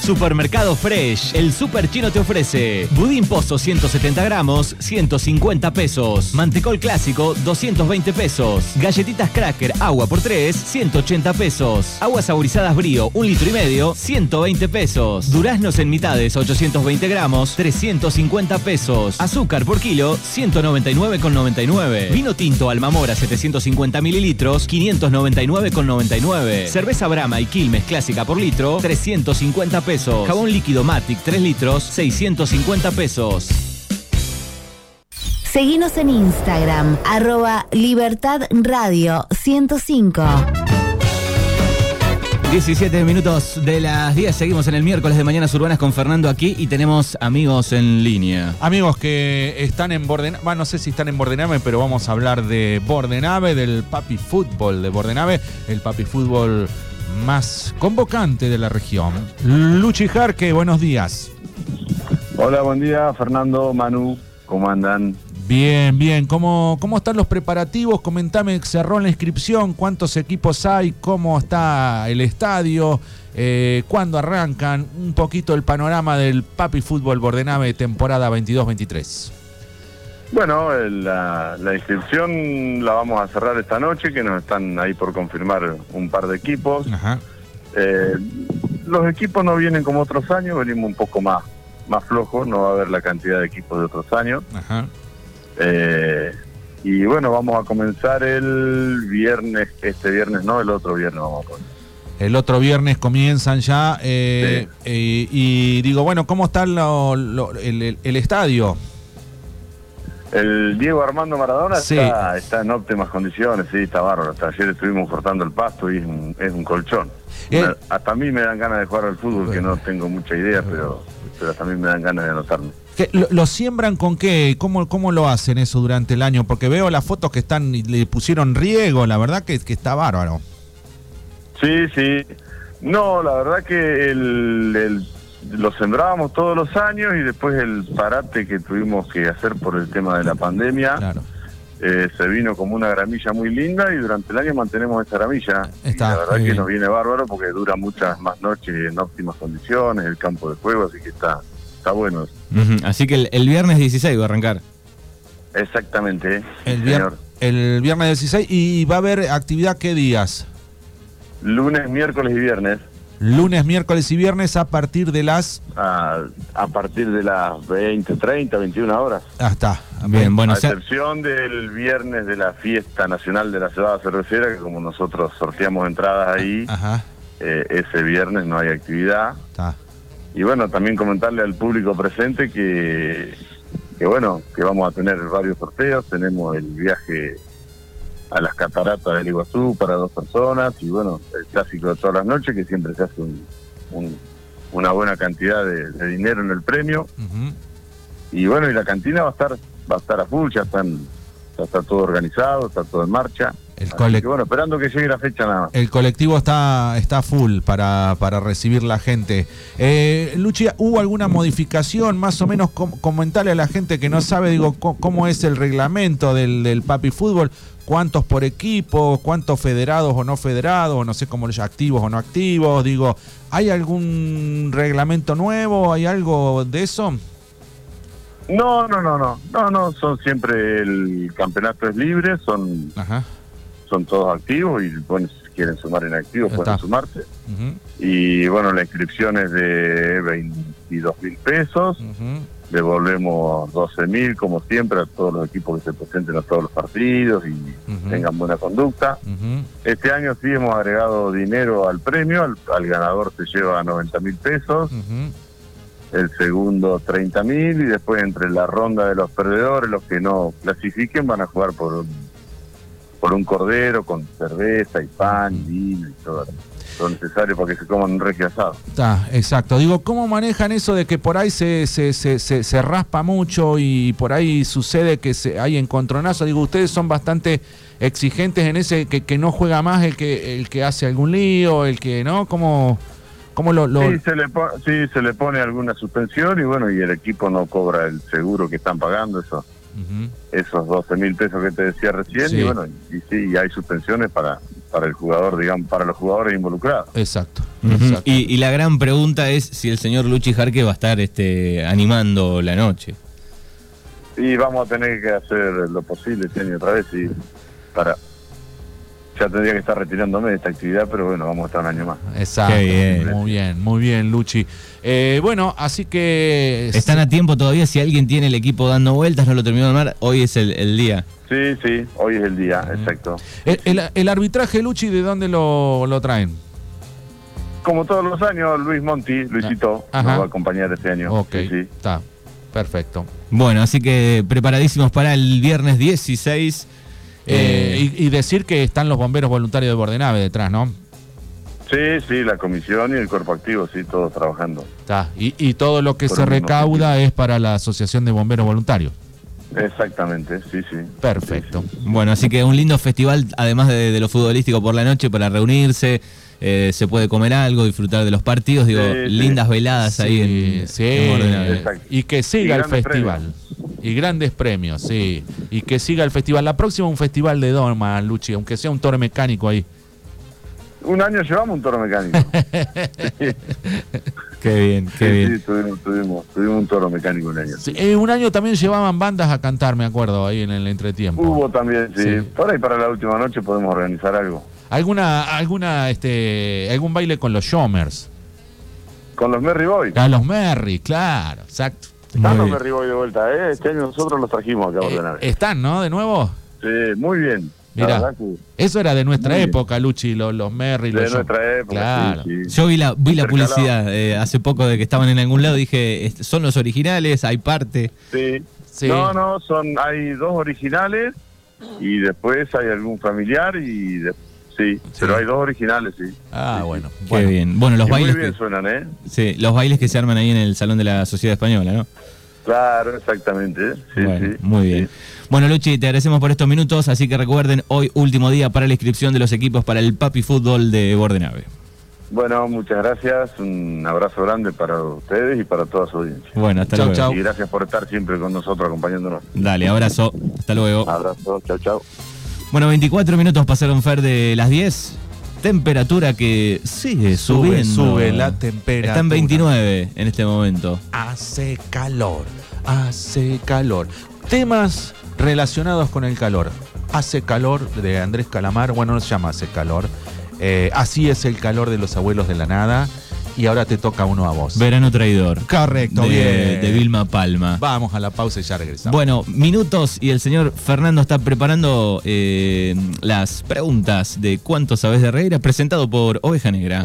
Supermercado Fresh, el super chino te ofrece budín pozo 170 gramos, 150 pesos. Mantecol clásico, 220 pesos. Galletitas cracker, agua por 3, 180 pesos. Aguas saborizadas brío, 1 litro y medio, 120 pesos. Duraznos en mitades, 820 gramos, 350 pesos. Azúcar por kilo, 199,99. Vino tinto Almamora, 750 mililitros, 599,99. Cerveza Brahma y Quilmes clásica por litro, 350 pesos. Jabón líquido Matic 3 litros, 650 pesos. Seguinos en Instagram, arroba Libertad Radio 105. 17 minutos de las 10, seguimos en el miércoles de Mañanas Urbanas con Fernando aquí y tenemos amigos en línea. Amigos que están en Bordenave, bueno, no sé si están en Bordenave, pero vamos a hablar de Bordenave, del Papi Fútbol de Bordenave, el Papi Fútbol más convocante de la región. Luchi Jarque, buenos días. Hola, buen día, Fernando, Manu, ¿cómo andan? Bien, bien. ¿Cómo, ¿Cómo están los preparativos? Comentame, cerró la inscripción, cuántos equipos hay, cómo está el estadio, eh, cuándo arrancan, un poquito el panorama del Papi Fútbol Bordenave temporada 22-23. Bueno, la, inscripción la vamos a cerrar esta noche, que nos están ahí por confirmar un par de equipos. Eh, los equipos no vienen como otros años, venimos un poco más, más flojos, no va a haber la cantidad de equipos de otros años. Eh, y bueno, vamos a comenzar el viernes, este viernes no, el otro viernes vamos a comenzar. El otro viernes comienzan ya. Eh, y digo, bueno, ¿cómo está el, el estadio? El Diego Armando Maradona está, en óptimas condiciones, sí, está bárbaro. Hasta ayer estuvimos cortando el pasto y es un, es un colchón. Eh. hasta a mí me dan ganas de jugar al fútbol, que no tengo mucha idea, pero, pero hasta a mí me dan ganas de anotarme. Lo, siembran con qué? ¿Cómo, ¿Cómo lo hacen eso durante el año? Porque veo las fotos que están y le pusieron riego, la verdad que, que está bárbaro. Sí, sí. No, la verdad que el lo sembrábamos todos los años y después el parate que tuvimos que hacer por el tema de la pandemia. Eh, se vino como una gramilla muy linda y durante el año mantenemos esa gramilla. la verdad que nos viene bárbaro porque dura muchas más noches en óptimas condiciones, el campo de juego, así que está, está bueno. Así que el, viernes 16 va a arrancar. Exactamente. El, el viernes 16 y va a haber actividad qué días? Lunes, miércoles y viernes lunes, miércoles y viernes a partir de las... A, partir de las 20, 30, 21 horas. Ah, está. Bien, bueno. A excepción del viernes de la fiesta nacional de la ciudad cervecera, que como nosotros sorteamos entradas ahí, eh, ese viernes no hay actividad. Está. Y bueno, también comentarle al público presente que, que bueno, que vamos a tener varios sorteos, tenemos el viaje a las cataratas del Iguazú para dos personas y bueno, el clásico de todas las noches que siempre se hace una buena cantidad de, dinero en el premio. Y bueno, y la cantina va a estar va a estar a full, ya están ya está todo organizado, está todo en marcha. El bueno, esperando que llegue la fecha nada más. El colectivo está, está full para, para recibir la gente. Eh, Luchi, ¿hubo alguna modificación? Más o menos comentarle a la gente que no sabe, digo, cómo es el reglamento del, del Papi Fútbol cuántos por equipo, cuántos federados o no federados, no sé cómo los activos o no activos, digo, ¿hay algún reglamento nuevo? ¿Hay algo de eso? No, no, no, no, no, no, son siempre el campeonato es libre, son, son todos activos y bueno, si quieren sumar en activos pueden sumarse. Y bueno, la inscripción es de 22 mil pesos. Devolvemos 12.000 como siempre a todos los equipos que se presenten a todos los partidos y tengan buena conducta. Este año sí hemos agregado dinero al premio, al, ganador se lleva 90.000 pesos, el segundo 30.000 y después entre la ronda de los perdedores, los que no clasifiquen van a jugar por por un cordero con cerveza y pan, y vino y todo lo necesario para que se coman un regio asado. Está, exacto. Digo, ¿cómo manejan eso de que por ahí se, se, se, se, raspa mucho y por ahí sucede que se, hay encontronazo? Digo, ustedes son bastante exigentes en ese que, que no juega más el que el que hace algún lío, el que, ¿no? ¿Cómo, cómo lo, Sí, se le sí, se le pone alguna suspensión y bueno, y el equipo no cobra el seguro que están pagando, eso. Esos 12 mil pesos que te decía recién, y bueno, y sí, hay suspensiones para para el jugador, digamos, para los jugadores involucrados. Exacto. Y, la gran pregunta es si el señor Luchi Jarque va a estar este, animando la noche. Y vamos a tener que hacer lo posible año otra vez y para ya tendría que estar retirándome de esta actividad, pero bueno, vamos a estar un año más. Exacto. Muy bien, muy bien, Luchi. Eh, bueno, así que... Están a tiempo todavía, si alguien tiene el equipo dando vueltas, no lo terminó de armar, hoy es el, día. Sí, sí, hoy es el día, exacto. El, arbitraje, Luchi, ¿de dónde lo, traen? Como todos los años, Luis Monti, Luisito, nos va a acompañar este año. Ok, está, perfecto. Bueno, así que preparadísimos para el viernes 16 eh, y, decir que están los bomberos voluntarios de Bordenave detrás, ¿no? Sí, sí, la comisión y el cuerpo activo, sí, todos trabajando. Está. Y, todo lo que se recauda es para la Asociación de Bomberos Voluntarios. Exactamente, sí, sí. Perfecto. Bueno, así que un lindo festival, además de, lo futbolístico por la noche, para reunirse, eh, se puede comer algo, disfrutar de los partidos, digo, lindas veladas ahí en, sí, Y que siga el festival. Y grandes premios, sí. Y que siga el festival. La próxima un festival de Doma, Luchi, aunque sea un toro mecánico ahí. Un año llevamos un toro mecánico. qué bien, qué bien. Sí, tuvimos, tuvimos, un toro mecánico un año. Eh, un año también llevaban bandas a cantar, me acuerdo, ahí en el entretiempo. Hubo también, sí. Por ahí para la última noche podemos organizar algo. ¿Alguna, alguna, este, algún baile con los Shomers? Con los Merry Boys. A los Merry, claro, exacto. Están los Merry Boys de vuelta, ¿eh? Este año nosotros los trajimos acá eh, Están, ¿no? De nuevo. Sí, muy bien. Mira, eso era de nuestra época, Luchi, los, los Merry. De nuestra época. Claro. Yo vi la, vi la publicidad eh, hace poco de que estaban en algún lado. Dije, ¿son los originales? ¿Hay parte? Sí. sí. No, no, son, hay dos originales y después hay algún familiar y sí, pero hay dos originales, sí. Ah, bueno. Qué bien. Bueno, los bailes. Muy bien suenan, ¿eh? Sí, los bailes que se arman ahí en el Salón de la Sociedad Española, ¿no? Claro, exactamente. Sí, sí. Muy bien. Bueno, Luchi, te agradecemos por estos minutos, así que recuerden, hoy último día para la inscripción de los equipos para el Papi Fútbol de Bordenave. Bueno, muchas gracias, un abrazo grande para ustedes y para toda su audiencia. Bueno, hasta luego. Y gracias por estar siempre con nosotros acompañándonos. Dale, abrazo, hasta luego. Abrazo, chao, chao. Bueno, 24 minutos pasaron Fer de las 10. Temperatura que sigue subiendo. Sube la temperatura. Está en 29 en este momento. Hace calor, hace calor. Temas relacionados con el calor. Hace calor de Andrés Calamar, bueno, no se llama Hace calor. Eh, así es el calor de los abuelos de la nada. Y ahora te toca uno a vos. Verano traidor. Correcto, de, bien. De Vilma Palma. Vamos a la pausa y ya regresamos. Bueno, minutos y el señor Fernando está preparando eh, las preguntas de cuánto sabes de Reira, presentado por Oveja Negra.